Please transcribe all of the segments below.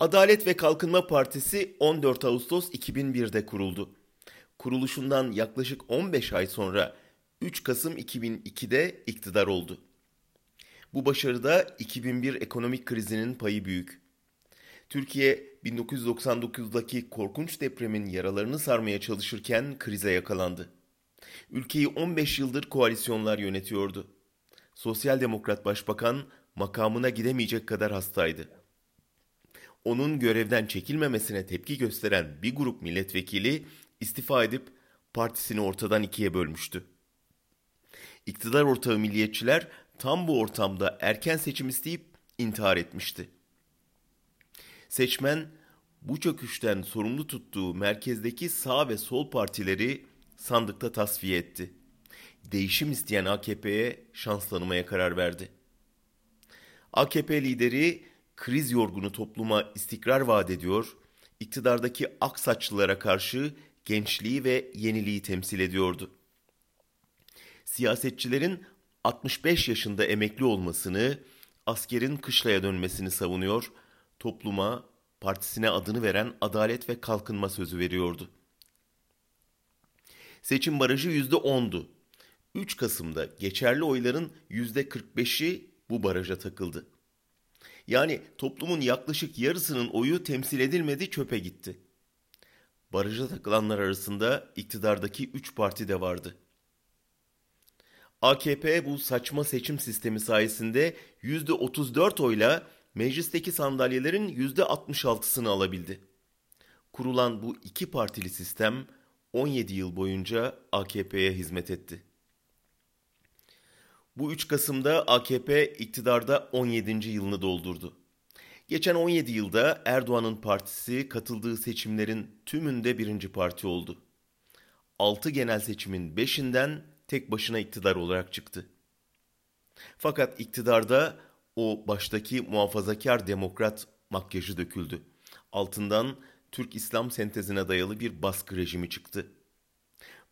Adalet ve Kalkınma Partisi 14 Ağustos 2001'de kuruldu. Kuruluşundan yaklaşık 15 ay sonra 3 Kasım 2002'de iktidar oldu. Bu başarıda 2001 ekonomik krizinin payı büyük. Türkiye 1999'daki korkunç depremin yaralarını sarmaya çalışırken krize yakalandı. Ülkeyi 15 yıldır koalisyonlar yönetiyordu. Sosyal Demokrat Başbakan makamına gidemeyecek kadar hastaydı. Onun görevden çekilmemesine tepki gösteren bir grup milletvekili istifa edip partisini ortadan ikiye bölmüştü. İktidar ortağı milliyetçiler tam bu ortamda erken seçim isteyip intihar etmişti. Seçmen bu çöküşten sorumlu tuttuğu merkezdeki sağ ve sol partileri sandıkta tasfiye etti. Değişim isteyen AKP'ye şans tanımaya karar verdi. AKP lideri kriz yorgunu topluma istikrar vaat ediyor, iktidardaki aksaçlılara karşı gençliği ve yeniliği temsil ediyordu. Siyasetçilerin 65 yaşında emekli olmasını, askerin kışlaya dönmesini savunuyor, topluma, partisine adını veren Adalet ve Kalkınma sözü veriyordu. Seçim barajı %10'du. 3 Kasım'da geçerli oyların %45'i bu baraja takıldı. Yani toplumun yaklaşık yarısının oyu temsil edilmedi çöpe gitti. Baraja takılanlar arasında iktidardaki 3 parti de vardı. AKP bu saçma seçim sistemi sayesinde %34 oyla meclisteki sandalyelerin %66'sını alabildi. Kurulan bu iki partili sistem 17 yıl boyunca AKP'ye hizmet etti. Bu 3 Kasım'da AKP iktidarda 17. yılını doldurdu. Geçen 17 yılda Erdoğan'ın partisi katıldığı seçimlerin tümünde birinci parti oldu. 6 genel seçimin 5'inden tek başına iktidar olarak çıktı. Fakat iktidarda o baştaki muhafazakar demokrat makyajı döküldü. Altından Türk İslam sentezine dayalı bir baskı rejimi çıktı.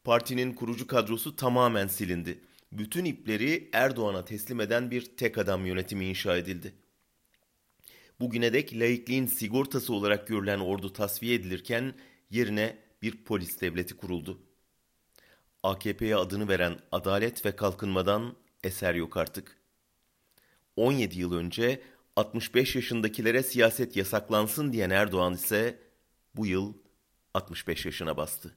Partinin kurucu kadrosu tamamen silindi. Bütün ipleri Erdoğan'a teslim eden bir tek adam yönetimi inşa edildi. Bugüne dek laikliğin sigortası olarak görülen ordu tasfiye edilirken yerine bir polis devleti kuruldu. AKP'ye adını veren Adalet ve Kalkınmadan eser yok artık. 17 yıl önce 65 yaşındakilere siyaset yasaklansın diyen Erdoğan ise bu yıl 65 yaşına bastı.